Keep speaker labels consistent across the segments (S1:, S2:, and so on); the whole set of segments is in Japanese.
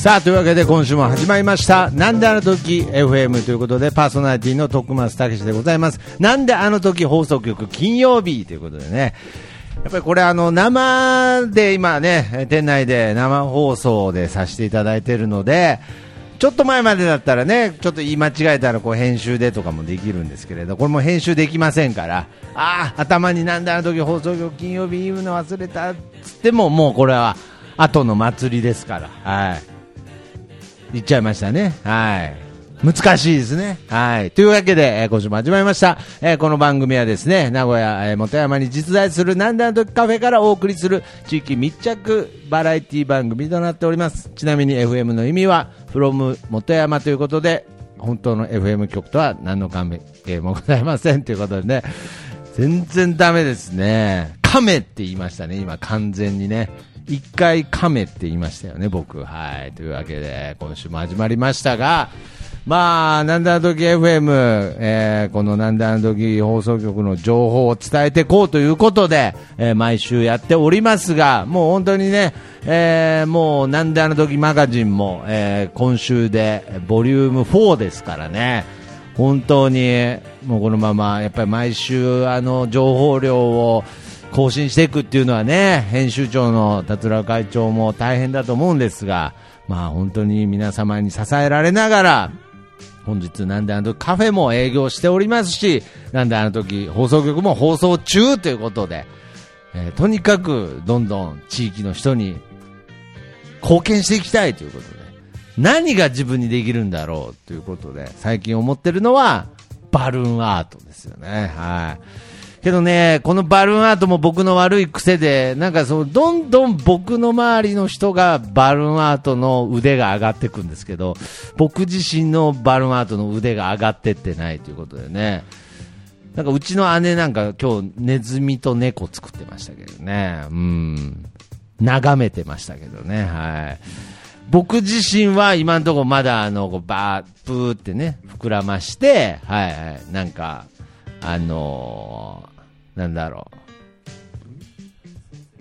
S1: さあ、というわけで今週も始まりました。なんであの時 FM ということで、パーソナリティの徳松武史でございます。なんであの時放送局金曜日ということでね。やっぱりこれあの生で今ね、店内で生放送でさせていただいているので、ちょっと前までだったらね、ちょっと言い間違えたらこう編集でとかもできるんですけれど、これも編集できませんから、ああ、頭になんであの時放送局金曜日言うの忘れたっつっても、もうこれは後の祭りですから、はい。言っちゃいましたね。はい。難しいですね。はい。というわけで、えー今週も始まりました。えーこの番組はですね、名古屋、えー元山に実在するなんであの時カフェからお送りする地域密着バラエティ番組となっております。ちなみに FM の意味は、from 元山ということで、本当の FM 局とは何の関係もございませんということでね、全然ダメですね。亀って言いましたね、今完全にね。一回亀って言いましたよね、僕。はい。というわけで、今週も始まりましたが、まあ、なんだあの時 FM、えーこのなんだあの時放送局の情報を伝えていこうということで、えー毎週やっておりますが、もう本当にね、えーもうなんであの時マガジンも、えー今週でボリューム4ですからね、本当にもうこのままやっぱり毎週あの情報量を更新していくっていうのはね編集長の達郎会長も大変だと思うんですがまあ本当に皆様に支えられながら本日なんであの時カフェも営業しておりますしなんであの時放送局も放送中ということで、えーとにかくどんどん地域の人に貢献していきたいということで。何が自分にできるんだろうということで最近思ってるのはバルーンアートですよね。はい。けどね、このバルーンアートも僕の悪い癖で、なんかそう、どんどん僕の周りの人がバルーンアートの腕が上がっていくんですけど、僕自身のバルーンアートの腕が上がってってないということでね。なんかうちの姉なんか今日ネズミと猫作ってましたけどね。うん。眺めてましたけどね。はい。僕自身は今のところまだあの、こうバー、プーってね、膨らまして、はいはい。なんか、あのーなんだろ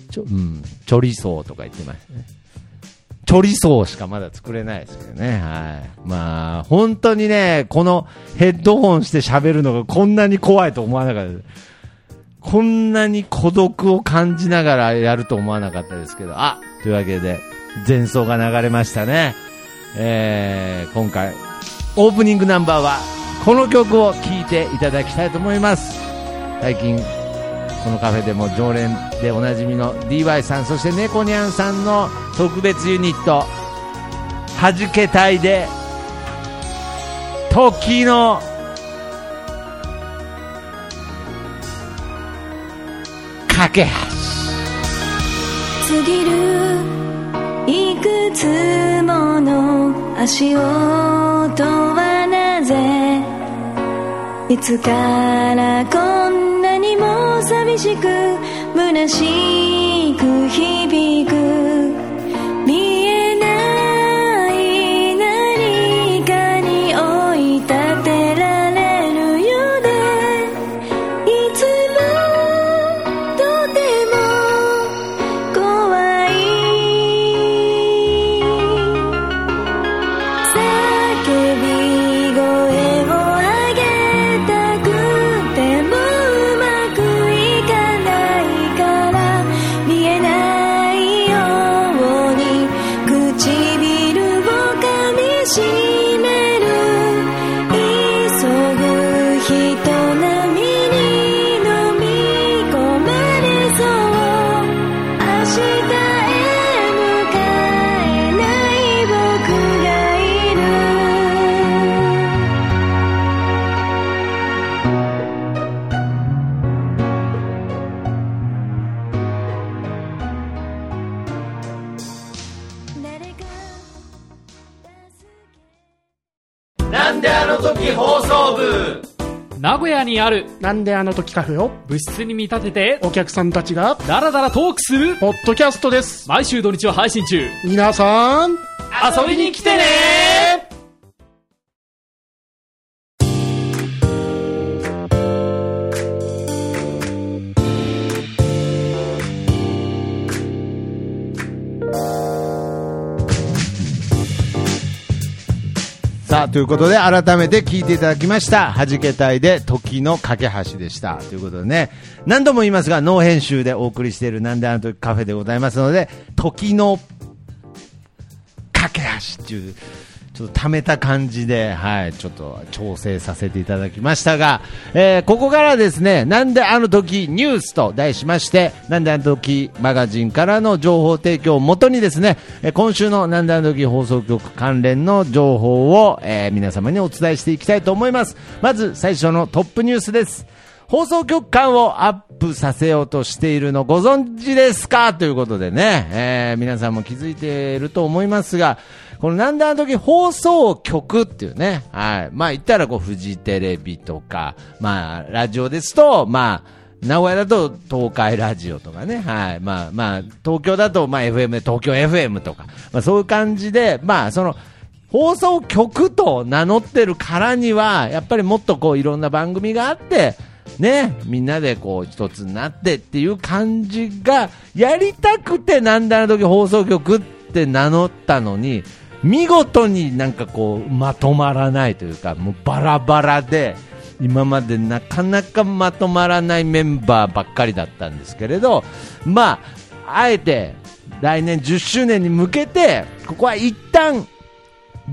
S1: う。ちょ、うん、チョリソーとか言ってましたね。チョリソーしかまだ作れないですけどね。はい。まあ、本当にね、このヘッドホンして喋るのがこんなに怖いと思わなかったです。こんなに孤独を感じながらやると思わなかったですけど、あというわけで、前奏が流れましたね。えー、今回、オープニングナンバーは、この曲を聴いていただきたいと思います。最近、このカフェでも常連でおなじみの DY さん、そして猫ニャンさんの特別ユニット、はじけたいで、時の架け橋。
S2: 過ぎるいくつもの足音はなぜいつからこんなにも寂しく虚しく響く
S3: 名古屋にある
S4: なんであの時カフェを？
S3: 部室に見立てて
S4: お客さんたちが
S3: ダラダラトークする
S4: ポッドキャストです。
S3: 毎週土日を配信中。
S4: 皆さん
S3: 遊びに来てね
S1: ということで、改めて聞いていただきました。はじけたいで、時の架け橋でした。ということでね、何度も言いますが、ノー編集でお送りしている、なんであの時カフェでございますので、時の架け橋っていう、ちょっと溜めた感じで、はい、ちょっと調整させていただきましたが、えーここからですね、なんであの時ニュースと題しまして、なんであの時マガジンからの情報提供をもとにですね、今週のなんであの時放送局関連の情報を、えー皆様にお伝えしていきたいと思います。まず最初のトップニュースです。放送局間をアップさせようとしているのご存知ですか？ということでね、えー皆さんも気づいていると思いますが、このなんであの時放送局っていうね、はい。まあ言ったらこう、フジテレビとか、まあ、ラジオですと、まあ、名古屋だと東海ラジオとかね、はい。まあまあ、東京だとまあ FM で東京 FM とか、まあそういう感じで、まあその、放送局と名乗ってるからには、やっぱりもっとこういろんな番組があって、ね、みんなでこう一つになってっていう感じが、やりたくてなんであの時放送局って名乗ったのに、見事になんかこうまとまらないというか、もうバラバラで、今までなかなかまとまらないメンバーばっかりだったんですけれど、まあ、あえて来年10周年に向けて、ここは一旦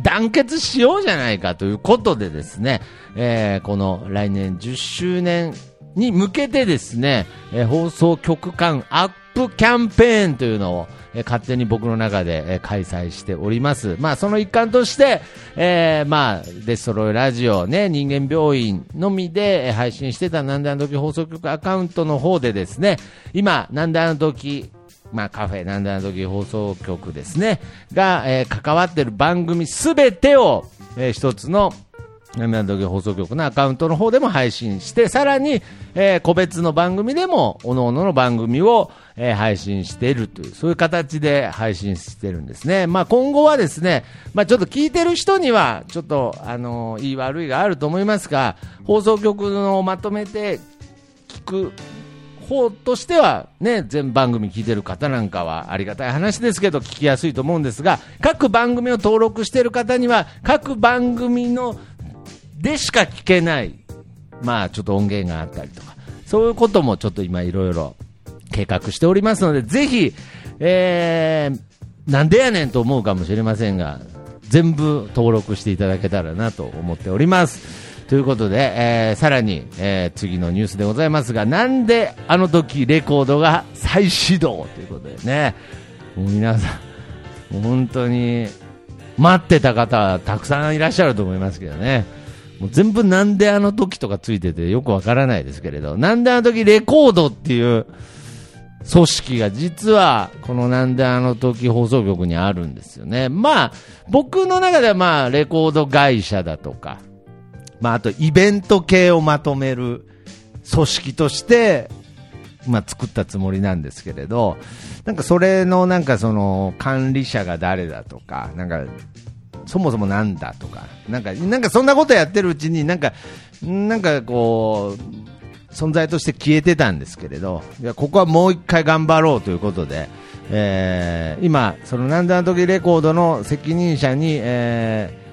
S1: 団結しようじゃないかということでですね、えーこの来年10周年に向けてですね、えー放送局間アップキャンペーンというのを、えー勝手に僕の中で、えー開催しております。まあその一環として、えーまあデストロイラジオね、人間病院のみでえー配信してたなんであの時放送局アカウントの方でですね、今、なんであの時まあ、カフェなんだの時放送局ですね、が、えー関わってる番組すべてを、えー一つの、なんだの時放送局のアカウントの方でも配信して、さらに、えー個別の番組でも、各々の番組を、えー配信しているという、そういう形で配信してるんですね。まあ、今後はですね、まあ、ちょっと聞いてる人には、ちょっと、あのー言い悪いがあると思いますが、放送局のをまとめて聞く方としては、ね、全番組聞いてる方なんかはありがたい話ですけど、聞きやすいと思うんですが、各番組を登録している方には、各番組のでしか聞けない、まあ、ちょっと音源があったりとか、そういうこともちょっと今いろいろ計画しておりますので、ぜひ、えー、なんでやねんと思うかもしれませんが、全部登録していただけたらなと思っております。ということで、えーさらに、えー次のニュースでございますが、なんであの時レコードが再始動ということでね、もう皆さん、もう本当に待ってた方たくさんいらっしゃると思いますけどね。もう全部なんであの時とかついててよくわからないですけれど、なんであの時レコードっていう組織が実はこのなんであの時放送局にあるんですよね。まあ、僕の中ではまあ、レコード会社だとか、まあ、あとイベント系をまとめる組織として、まあ、作ったつもりなんですけれど、なんかそれのなんかその管理者が誰だとか、なんかそもそもなんだとか、なんか、なんかそんなことやってるうちに、なんか、なんかこう、存在として消えてたんですけれど、いや、ここはもう一回頑張ろうということで、えー今、そのなんであの時レコードの責任者に、えー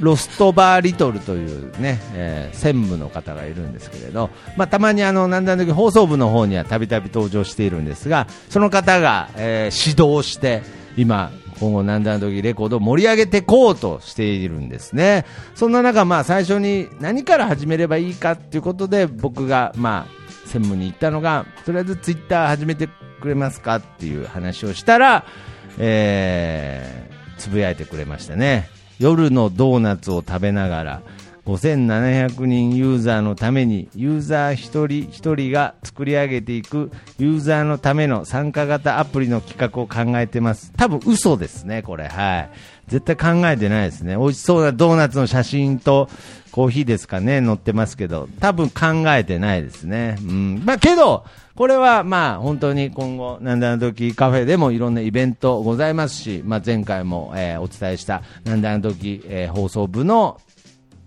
S1: ロストバーリトルというね、えー専務の方がいるんですけれど、まあ、たまにあの、なんだの時放送部の方にはたびたび登場しているんですが、その方が、えー指導して、今、今後なんだの時レコードを盛り上げていこうとしているんですね。そんな中、まあ、最初に何から始めればいいかっていうことで、僕が、まあ、専務に言ったのが、とりあえずツイッター始めてくれますかっていう話をしたら、えー、つぶやいてくれましたね。夜のドーナツを食べながら、5700人ユーザーのために、ユーザー一人一人が作り上げていくユーザーのための参加型アプリの企画を考えてます。多分嘘ですね、これ。はい。絶対考えてないですね。美味しそうなドーナツの写真とコーヒーですかね、乗ってますけど、多分考えてないですね。うん。まあけど、これはまあ本当に今後、なんであの時カフェでもいろんなイベントございますし、まあ前回も、えーお伝えした、なんであの時、えー放送部の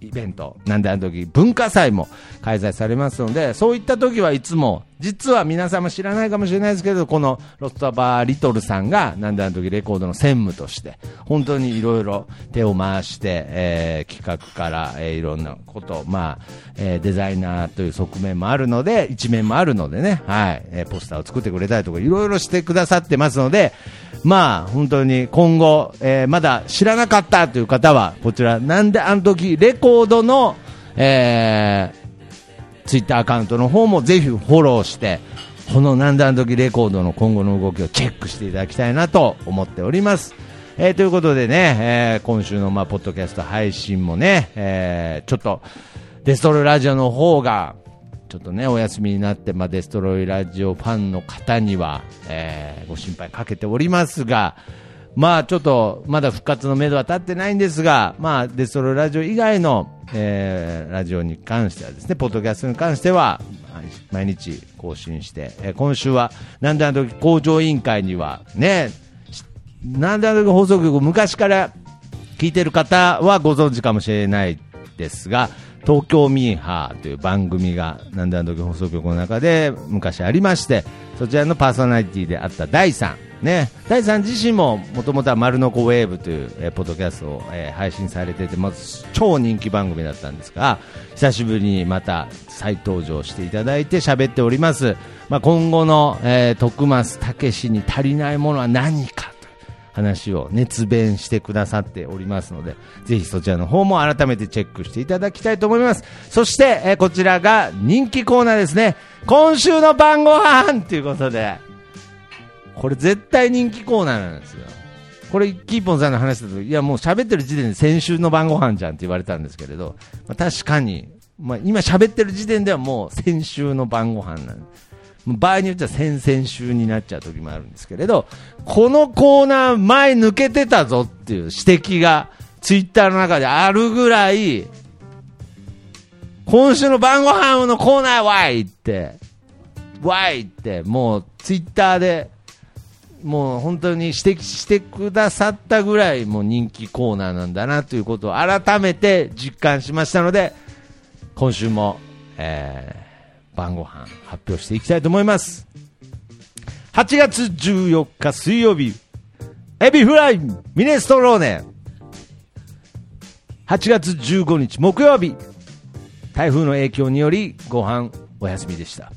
S1: イベント、なんであの時文化祭も開催されますので、そういった時はいつも、実は皆様知らないかもしれないですけど、このロストバーリトルさんが、なんであの時レコードの専務として、本当にいろいろ手を回して、えー企画から、えーいろんなこと、まあ、えーデザイナーという側面もあるので、一面もあるのでね、はい、えーポスターを作ってくれたりとか、いろいろしてくださってますので、まあ、本当に今後、えーまだ知らなかったという方は、こちら、なんであの時レコードの、えーツイッターアカウントの方もぜひフォローして、このなんであの時レコードの今後の動きをチェックしていただきたいなと思っております。えーということでね、えー今週のまあポッドキャスト配信もね、えーちょっとデストロイラジオの方がちょっとね、お休みになって、まあ、デストロイラジオファンの方には、えご心配かけておりますが、まあちょっと、まだ復活のめどは立ってないんですが、まあデストロラジオ以外の、えーラジオに関してはですね、ポッドキャストに関しては、毎日更新して、えー今週は、なんであの時工場委員会には、ね、なんであの時放送局昔から聞いてる方はご存知かもしれないですが、東京ミーハーという番組が、なんであの時放送局の中で昔ありまして、そちらのパーソナリティであった第3、ね、第3自身ももともとは丸のこウェーブという、えーポッドキャストを、えー配信されてて、まず超人気番組だったんですが、久しぶりにまた再登場していただいて喋っております。まあ、今後の、えー徳増武史に足りないものは何かという話を熱弁してくださっておりますので、ぜひそちらの方も改めてチェックしていただきたいと思います。そして、えーこちらが人気コーナーですね。今週の晩ご飯ということで、これ絶対人気コーナーなんですよ。これ、キーポンさんの話だと、いやもう喋ってる時点で先週の晩ご飯じゃんって言われたんですけれど、まあ、確かに、まあ、今喋ってる時点ではもう先週の晩ご飯なんもう場合によっては先々週になっちゃう時もあるんですけれど、このコーナー前抜けてたぞっていう指摘がツイッターの中であるぐらい、今週の晩ご飯のコーナーわいって、わいって、もうツイッターで、もう本当に指摘してくださったぐらいもう人気コーナーなんだなということを改めて実感しましたので、今週も、えー晩ご飯発表していきたいと思います。8月14日水曜日、エビフライミネストローネ。8月15日木曜日、台風の影響によりご飯お休みでした。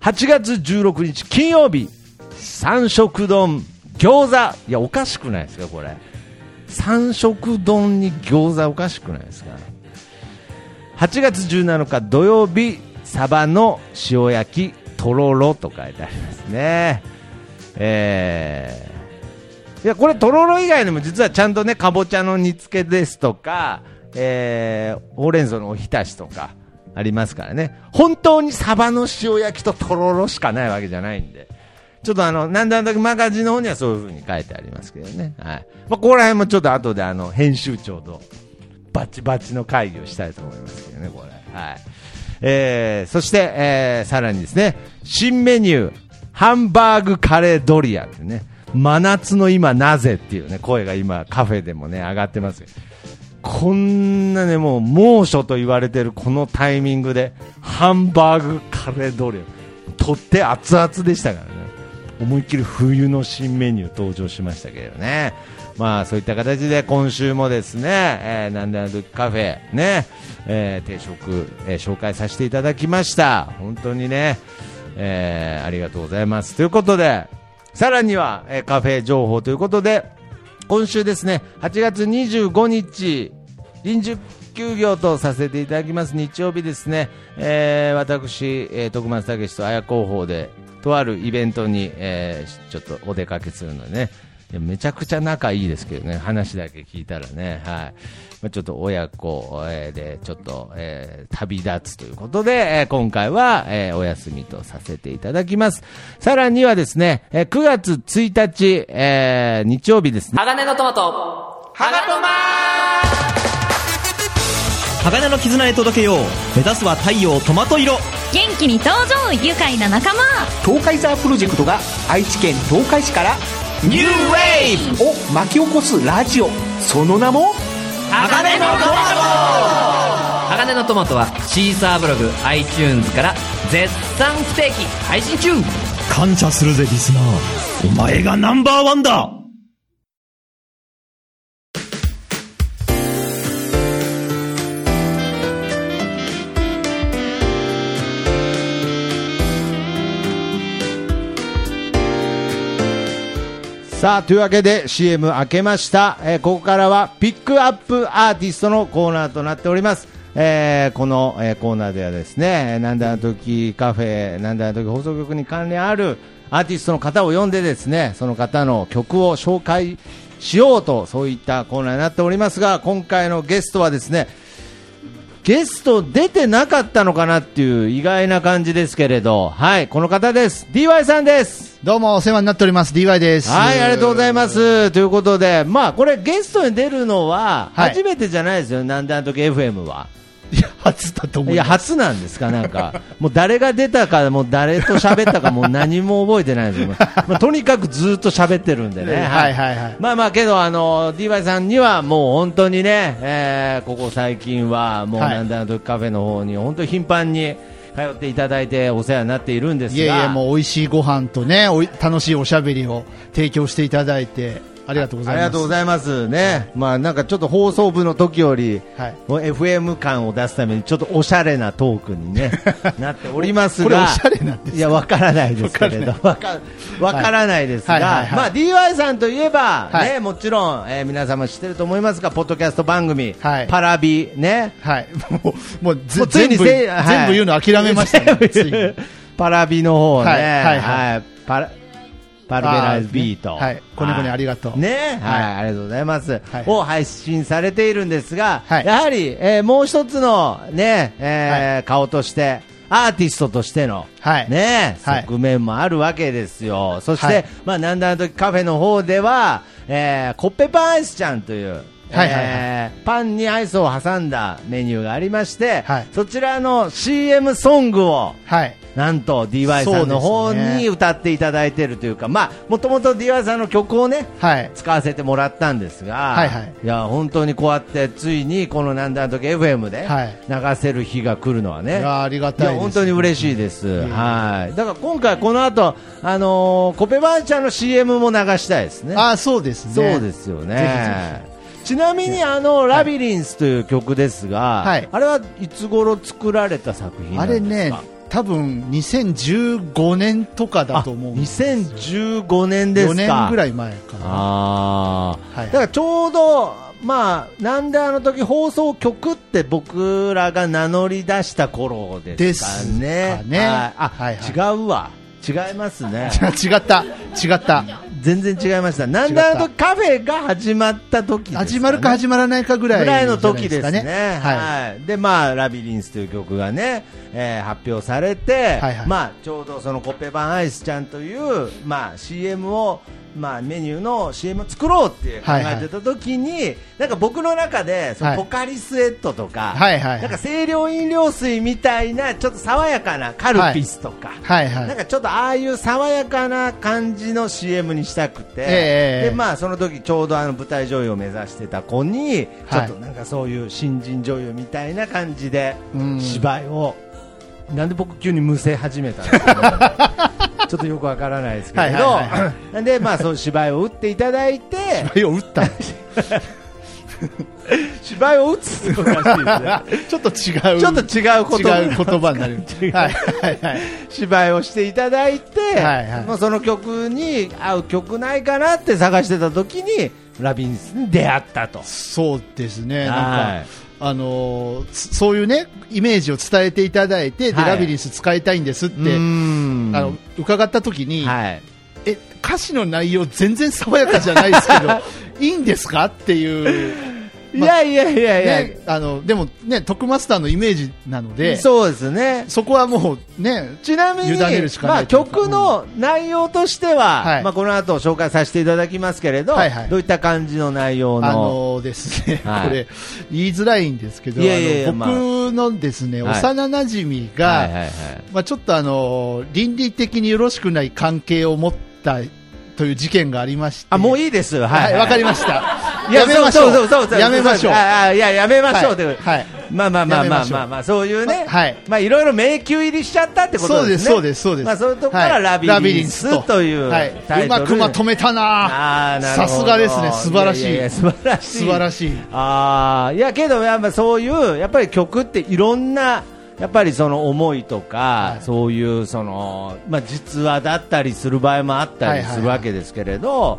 S1: 8月16日金曜日、三色丼、餃子。いや、おかしくないですか、これ。三色丼に餃子おかしくないですか？8月17日土曜日、サバの塩焼き、とろろと書いてありますね。えー、いや、これとろろ以外にも実はちゃんとね、かぼちゃの煮付けですとか、えー、ほうれん草のおひたしとかありますからね。本当にサバの塩焼きととろろしかないわけじゃないんで。ちょっとあの、なんだなんだマガジンの方にはそういう風に書いてありますけどね。はい。まあ、ここら辺もちょっと後であの、編集長とバチバチの会議をしたいと思いますけどね、これ。はい。えー、そして、えー、さらにですね、新メニュー、ハンバーグカレードリアってね、真夏の今なぜっていうね、声が今カフェでもね、上がってますこんなね、もう猛暑と言われてるこのタイミングで、ハンバーグカレードリア、とって熱々でしたからね。思いっきり冬の新メニュー登場しましたけどね。まあそういった形で今週もですね、えー、なんであのカフェね、えー定食、えー紹介させていただきました。本当にね、えーありがとうございます。ということで、さらには、えーカフェ情報ということで、今週ですね、8月25日、臨時休業とさせていただきます日曜日ですね、えー私、えー徳松武史と綾広報で、とあるイベントに、えーちょっとお出かけするのでね、めちゃくちゃ仲いいですけどね、話だけ聞いたらね、はい。まあ、ちょっと親子えーで、ちょっと、えー旅立つということで、えー今回は、えーお休みとさせていただきます。さらにはですね、えー9月1日、えー日曜日ですね。
S3: 鋼のトマト。
S5: 鋼の絆へ届けよう目指すは太陽トマト色
S2: 元気に登場愉快な仲間。
S6: 東海ザープロジェクトが愛知県東海市から
S5: ニューウェイブ。
S6: を巻き起こすラジオ。その名も
S5: 鋼のトマ
S7: 鋼のトマトはシーサーブログ iTunes から絶賛不定期配信中。
S5: ト感謝するぜリスナー。お前がナンバーワンだ
S1: さあ、というわけで CM 明けました。えーここからはピックアップアーティストのコーナーとなっております。えーこの、えーコーナーではですね、なんであの時カフェ、なんであの時放送局に関連あるアーティストの方を呼んでですね、その方の曲を紹介しようと、そういったコーナーになっておりますが、今回のゲストはですね、ゲスト出てなかったのかなっていう意外な感じですけれど、はい、この方です。DY さんです。
S4: どうもお世話になっております、DY です。
S1: はい、ありがとうございます。ということで、まあ、これゲストに出るのは
S4: はい
S1: 初めてじゃないですよ、なんであの時 FM は。
S4: いや、初だと思
S1: いや、
S4: います。
S1: 初なんですか、なんか。もう誰が出たか、もう誰と喋ったか、もう何も覚えてないですよ。まあ、とにかくずっと喋ってるんでね。
S4: はいはいはい。
S1: まあまあけど、あの、DY さんにはもう本当にね、えーここ最近はもう
S4: はい
S1: なんだあの時カフェの方に本当に頻繁に通っていただいてお世話になっているんですが。
S4: いえいえ、もう美味しいご飯とね、おい楽しいおしゃべりを提供していただいて、ありがとうございます。
S1: ありがとうございますね。まあなんかちょっと放送部の時より、
S4: はい
S1: FM 感を出すためにちょっとおしゃれなトークにね、なっておりますが。
S4: これおしゃれなんですか？
S1: いや、わからないですけれど。わからないですが、まあ DY さんといえば、
S4: はい
S1: ね、もちろん、えー皆様知ってると思いますが、ポッドキャスト番組、
S4: はい
S1: パラビ、ね。
S4: はい。もう、もう
S1: つい
S4: 全部、
S1: にせはい
S4: 全部言うの諦めましたね。
S1: パラビの方ね、
S4: はいはいはい
S1: パラ、パルベライズビート。
S4: はい。子猫にありがとう。
S1: ね、はい、
S4: はい。
S1: ありがとうございます。
S4: はい。
S1: を配信されているんですが、
S4: はい。
S1: やはり、えーもう一つのね、えー顔として、アーティストとしての、
S4: はい。
S1: ね、
S4: はい。
S1: 側面もあるわけですよ。そして、
S4: はい。
S1: まあ、なんだあの時カフェの方では、えーコッペパンアイスちゃんという、
S4: はいはいはい。
S1: えーパンにアイスを挟んだメニューがありまして、
S4: はい。
S1: そちらの CM ソングを、
S4: はい。
S1: なんと DY さんの方に歌っていただいているというか、まあ、もともと DY さんの曲をね、
S4: はい。
S1: 使わせてもらったんですが、
S4: はいはい。
S1: や本当にこうやってついにこのなんだあの時 FM で
S4: はい。
S1: 流せる日が来るのはね、
S4: いやありがたいです
S1: や本当に嬉しいです、はい、だから今回この後、あのーコペバンちゃんの CM も流したいですね。
S4: あ、そうですね。
S1: そうですよ
S4: ぜ
S1: ね。ちなみにあの、ラビリンスという曲ですが、
S4: はい。
S1: あれはいつ頃作られた作品な
S4: あ
S1: んですか？
S4: れね、多分2015年とかだと思
S1: あ
S4: うんです。
S1: 2015年ですか。
S4: 4年ぐらい前かな。
S1: ああ、
S4: はい
S1: だからちょうど、まあ、なんであの時放送局って僕らが名乗り出した頃ですかね。
S4: ですかね
S1: はいあ、
S4: はいはい
S1: 違うわ。違いますね。
S4: 違った、違った。
S1: 全然違いました。なんであの時カフェが始まった時ね、
S4: 始まるか始まらないかぐらい
S1: ぐらいの時ですね。
S4: は
S1: はい。で、まあ、ラビリンスという曲がね、えー発表されて、
S4: はいはい
S1: まあ、ちょうどそのコッペパンアイスちゃんという、まあ、CM を、まあ、メニューの CM を作ろうって考えてた時に、なんか僕の中で、その
S4: はい。
S1: ポカリスエットとか、
S4: はいはいはい。
S1: なんか清涼飲料水みたいな、ちょっと爽やかなカルピスとか、
S4: はい。はい
S1: なんかちょっとああいう爽やかな感じの CM にしたくて、
S4: ええ。
S1: でまあその時ちょうどあの舞台女優を目指してた子に、ちょ
S4: はい
S1: っとなんかそういう新人女優みたいな感じで
S4: うん。
S1: 芝居を、なんで僕急にむせ始めたんですか、ちょっとよくわからないですけれど、
S4: はい
S1: でまあそういう芝居を打っていただいて、
S4: 芝居を打った。
S1: 芝居を打つってことらしいですね。
S4: ちょっと違う。
S1: ちょっと違うこと
S4: 違う言葉になる。はいはいはい。
S1: 芝居をしていただいて、
S4: はいはい
S1: まあ、その曲に合う曲ないかなって探してた時にラビンスに出会ったと。
S4: そうですね。
S1: は
S4: なん
S1: い
S4: か、あのーつそういうね、イメージを伝えていただいて、で、
S1: はい
S4: ラビリンス使いたいんですって、あの、伺った時に、
S1: はい。
S4: え、歌詞の内容全然爽やかじゃないですけど、いいんですか？っていう。
S1: いやいやいやいや、
S4: ね、あの、でもね、トックマスターのイメージなので、
S1: そうですね。
S4: そこはもうね、
S1: ちなみに、まあ、曲の内容としては、
S4: はい
S1: まあ、この後紹介させていただきますけれど、
S4: はいはい
S1: どういった感じの内容の、
S4: あのですね、
S1: はい
S4: これ、言いづらいんですけど、あの僕のですね、
S1: はい
S4: 幼馴染が、
S1: はいはいはい。
S4: まあ、ちょっとあの、倫理的によろしくない関係を持ったという事件がありまして。
S1: あ、もう
S4: い
S1: いいです。
S4: は、
S1: はいい。
S4: わ、かりました。
S1: いや
S4: やめましょう。
S1: そうそうそうそう。
S4: やめましょう。
S1: ああいや、やめましょうって、
S4: はい。はい。
S1: まあまあまあまあ
S4: ま
S1: あまあ、そういうね、
S4: はい。
S1: まあいろいろ迷宮入りしちゃったってことですね。
S4: そうですそうです。そうです
S1: まあそういうとこから
S4: はい。
S1: ラビリンスと。いう
S4: はい。
S1: タイトル
S4: うまくまとめたな。さすがですね。素晴らしい。
S1: 素晴らしい。
S4: 素晴らしい。
S1: ああ、いやけど、やっぱそういう、やっぱり曲っていろんな、やっぱりその思いとか、そういうその、まあ実話だったりする場合もあったりするわけですけれど、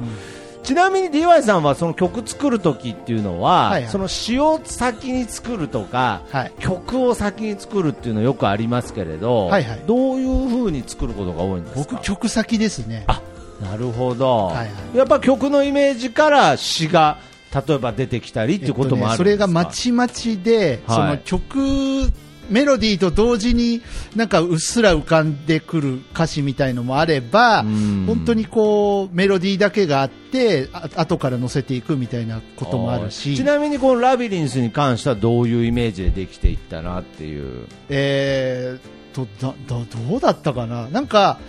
S1: ちなみに DY さんはその曲作るときっていうのは、
S4: はいはい。
S1: その詩を先に作るとか、
S4: はい。
S1: 曲を先に作るっていうのよくありますけれど、
S4: はいはい。
S1: どういう風に作ることが多いんですか？
S4: 僕、曲先ですね。
S1: あなるほど、
S4: はいはい。
S1: やっぱ曲のイメージから詩が例えば出てきたりっていうこともあるんですか、
S4: それがまちまちで、
S1: はい。
S4: その曲、メロディーと同時になんかうっすら浮かんでくる歌詞みたいのもあれば
S1: うん、
S4: 本当にこうメロディーだけがあって、あ後から乗せていくみたいなこともあるし、
S1: ちなみにこのラビリンスに関してはどういうイメージでできていったなっていう。
S4: えーとだだどうだったかな、なんか、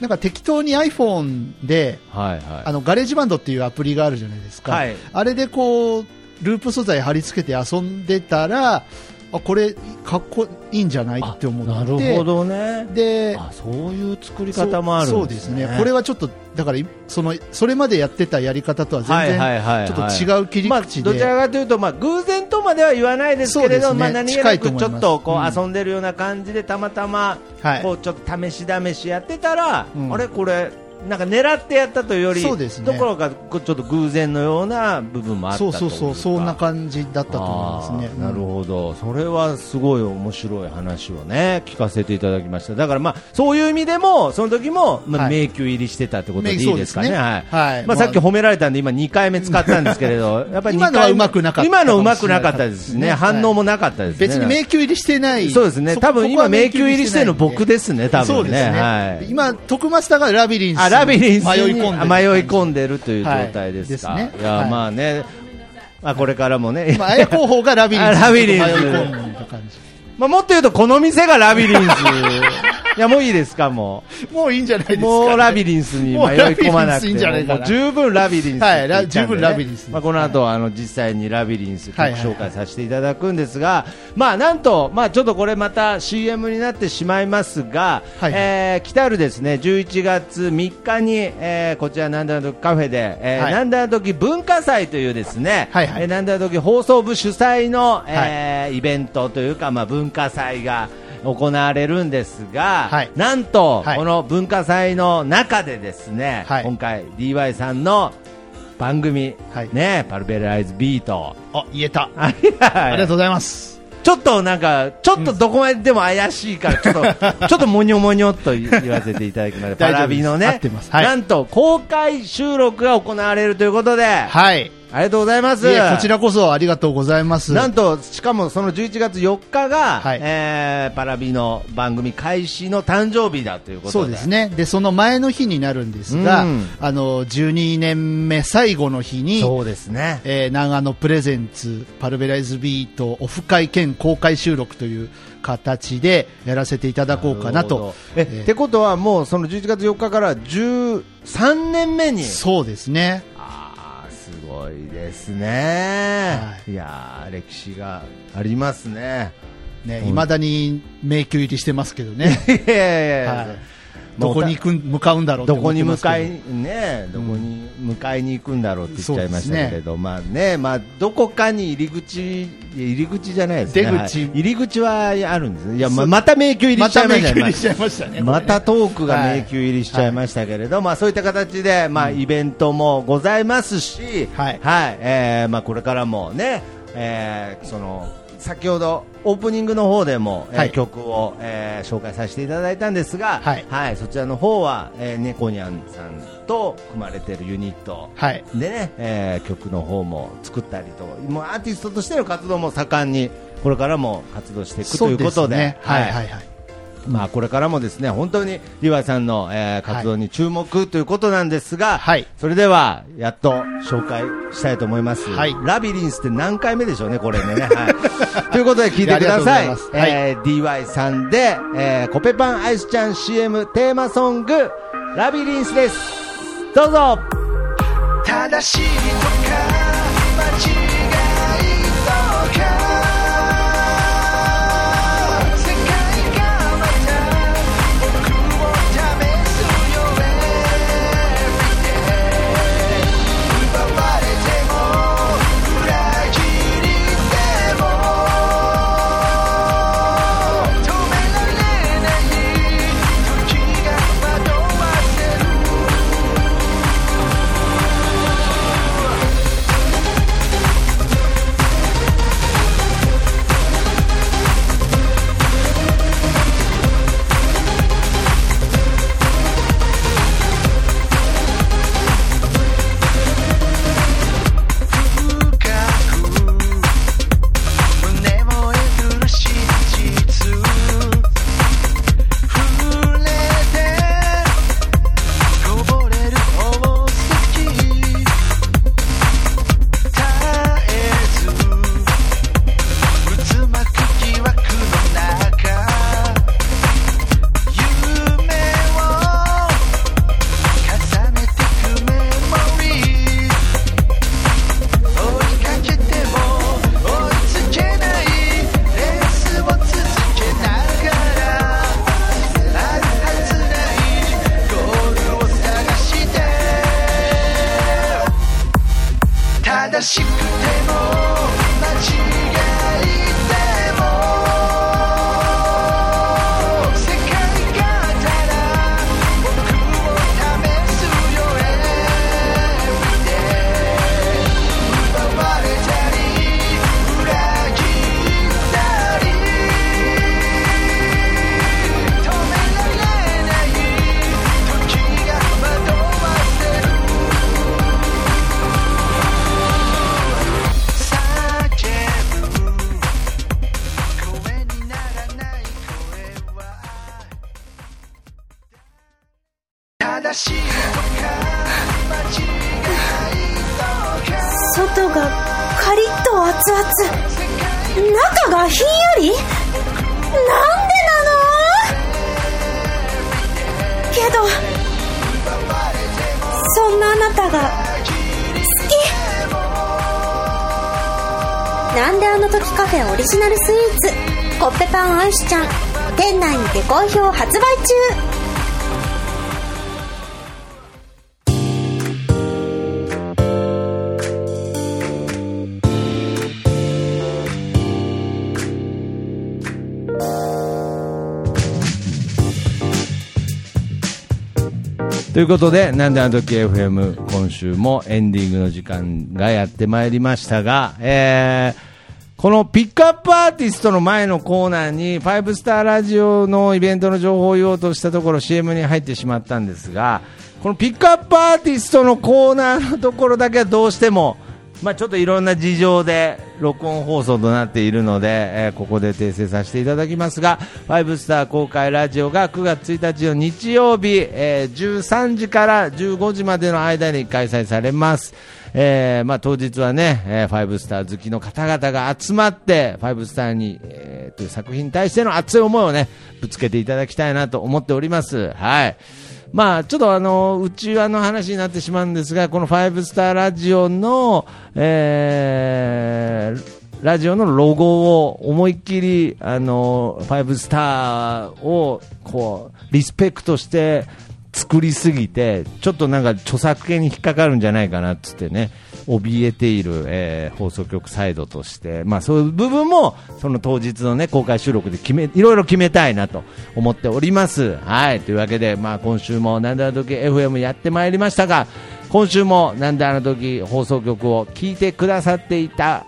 S4: なんか適当に iPhone で、
S1: はいはい。
S4: あのガレージバンドっていうアプリがあるじゃないですか、
S1: はい。
S4: あれでこうループ素材貼り付けて遊んでたら、あこれ、かっこいいんじゃない？って思って、
S1: なるほどね。
S4: で
S1: あそういう作り方もあるんでね。
S4: そうですね、これはちょっと、だからそのそれまでやってたやり方とは
S1: はい
S4: 全然
S1: はい
S4: ちょっと違う切り口で、
S1: まあ、どちらかというと、まあ、偶然とまでは言わないですけれど、
S4: ね。
S1: まあ、何気
S4: 近
S1: ないくちょっとこう、
S4: うん。
S1: 遊んでるような感じでたまたま、
S4: はい。
S1: こうちょっと試し試しやってたら、
S4: うん。
S1: あれ？これなんか狙ってやったというより
S4: そうですね
S1: ところがこうちょっと偶然のような部分もあった
S4: そう
S1: と
S4: そうそう、そんな
S1: 感
S4: 感じだったと思いますね。
S1: なるほど、それはすごい面白い話をね聞かせていただきました。だからまあそういう意味でもその時もまあ、
S4: はい
S1: 迷宮入りしてたってことでいいですかね。はい。
S4: はい
S1: まあさっき褒められたんで今2回目使ったんですけれど、やっぱり
S4: 今のはうまくなかった
S1: 今のうまくなかったですね。
S4: はい
S1: 反応もなかったですね。
S4: 別に迷宮入りしてない。
S1: そうですね。
S4: そ
S1: 多分今迷宮入りしてるの僕ですね。多分ね。
S4: そうですね。
S1: はい。
S4: 今、徳マスターがラビリンス
S1: あ、ラビリンスに
S4: 迷い込んで
S1: 迷い込んでるという状態ですか。
S4: はいですね
S1: いや、
S4: はい
S1: まあね。まあこれからもね。
S4: 今、綾候補がラビリンス
S1: あラビリンス。まあもっと言うとこの店がラビリンス。いや、もういいですか、も
S4: もういいんじゃないです
S1: う。
S4: か、
S1: もうラビリンスに迷い込まなくて
S4: もう
S1: 十分ラビリンスって
S4: はい十分ラビリンス
S1: まあこの後、あの、実際にラビリンス曲
S4: はいはいはい。
S1: 紹介させていただくんですが、まあなんと、まあちょっとこれまた CM になってしまいますが、
S4: はい
S1: えー来たるですね、11月3日に、えーこちらなんだの時カフェで、えー
S4: はい。
S1: なんだの時文化祭というですね、
S4: はいはい。
S1: えーなんだの時放送部主催の、えーイベントというか、まあ文化祭が、行われるんですが、
S4: はい。
S1: なんと、
S4: はい。
S1: この文化祭の中でですね、
S4: はい。
S1: 今回 DY さんの番組、
S4: はい。
S1: ね、パルベライズビート、
S4: あ、言えた。
S1: あ
S4: ありがとうございます。
S1: ちょっとなんか、ちょっとどこまででも怪しいから、ちょっと、ちょっともにょもにょっと言わせていただきます。パ
S4: 大丈夫です。
S1: ラビのね
S4: てます、はい。
S1: なんと公開収録が行われるということで、
S4: はい。
S1: ありがとうございます。
S4: いえこちらこそありがとうございます。
S1: なんと、しかもその11月4日が、
S4: はい
S1: えーパラビの番組開始の誕生日だということで。
S4: そうですね。で、その前の日になるんですが、
S1: うん
S4: あの、12年目最後の日に、
S1: そうですね。
S4: えー長野プレゼンツパルベライズビートオフ会兼公開収録という形でやらせていただこうかなと。
S1: え、
S4: えー
S1: ってことはもうその11月4日から13年目に。
S4: そうですね。
S1: すごいですね。、
S4: はい
S1: やー歴史がありますね。
S4: ね、
S1: うん
S4: だに迷宮入りしてますけどね。
S1: いやいやいや、
S4: はいどこに行くん向かうんだろう
S1: どこに
S4: 思ってますけど。
S1: 迎えねどこに迎えに行くんだろうって言っちゃいましたけど、まあねまあどこかに入り口入り口じゃないですね。
S4: 出口。
S1: はい。入り口はあるんです。ね。いやままた迷宮入りしちゃいましたね。
S4: また
S1: トークが
S4: はい
S1: 迷宮入りしちゃいましたけれど、まあそういった形で、まあイベントもございますし、
S4: はい。
S1: えーまあこれからもね、えーその、先ほどオープニングの方でも、えー
S4: はい
S1: 曲を、えー紹介させていただいたんですが、
S4: はい
S1: そちらの方は、えー、猫にゃんさんと組まれているユニット
S4: はい。
S1: でね、えー曲の方も作ったりと、もうアーティストとしての活動も盛んにこれからも活動していくということで、
S4: ね、はいはいはい。
S1: まあこれからもですね本当にリワさんの、えー活動に注目ということなんですが、
S4: はい。
S1: それではやっと紹介したいと思います、
S4: はい。
S1: ラビリンスって何回目でしょうね、これね。はい、ということで聞いてください。
S4: いやありがとうございます。はい。
S1: えー DY さんで、えーコペパンアイスちゃん CM テーマソングラビリンスです。どうぞ。
S8: 正しいとか
S2: 発売中。
S1: ということで、なんであの時 FM、今週もエンディングの時間がやってまいりましたが、えーこのピックアップアーティストの前のコーナーに、ファイブスターラジオのイベントの情報を言おうとしたところ CM に入ってしまったんですが、このピックアップアーティストのコーナーのところだけはどうしても、まあ、ちょっといろんな事情で録音放送となっているので、えーここで訂正させていただきますが、ファイブスター公開ラジオが9月1日の日曜日、えー13時から15時までの間に開催されます。えーまあ、当日はね、えーファイブスター好きの方々が集まって、ファイブスターに、えーという作品に対しての熱い思いをね、ぶつけていただきたいなと思っております。はい。まあ、ちょっとあの、内輪の話になってしまうんですが、このファイブスターラジオの、えーラジオのロゴを思いっきり、あの、ファイブスターを、こう、リスペクトして作りすぎて、ちょっとなんか著作権に引っかかるんじゃないかなっつってね、怯えている、えー放送局サイドとして、まあそういう部分も、その当日のね、公開収録で決め、いろいろ決めたいなと思っております。はい。というわけで、まあ今週もなんであの時 FM やってまいりましたが、今週もなんであの時放送局を聞いてくださっていた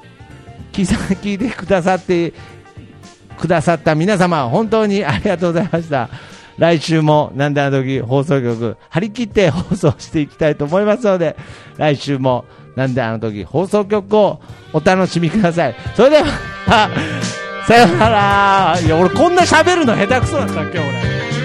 S1: 聞いてくださって、くださった皆様、本当にありがとうございました。来週も、なんであの時放送局、張り切って放送していきたいと思いますので、来週も、なんであの時放送局をお楽しみください。それでは、さよなら。いや、俺こんな喋るの下手くそだったっけ、俺。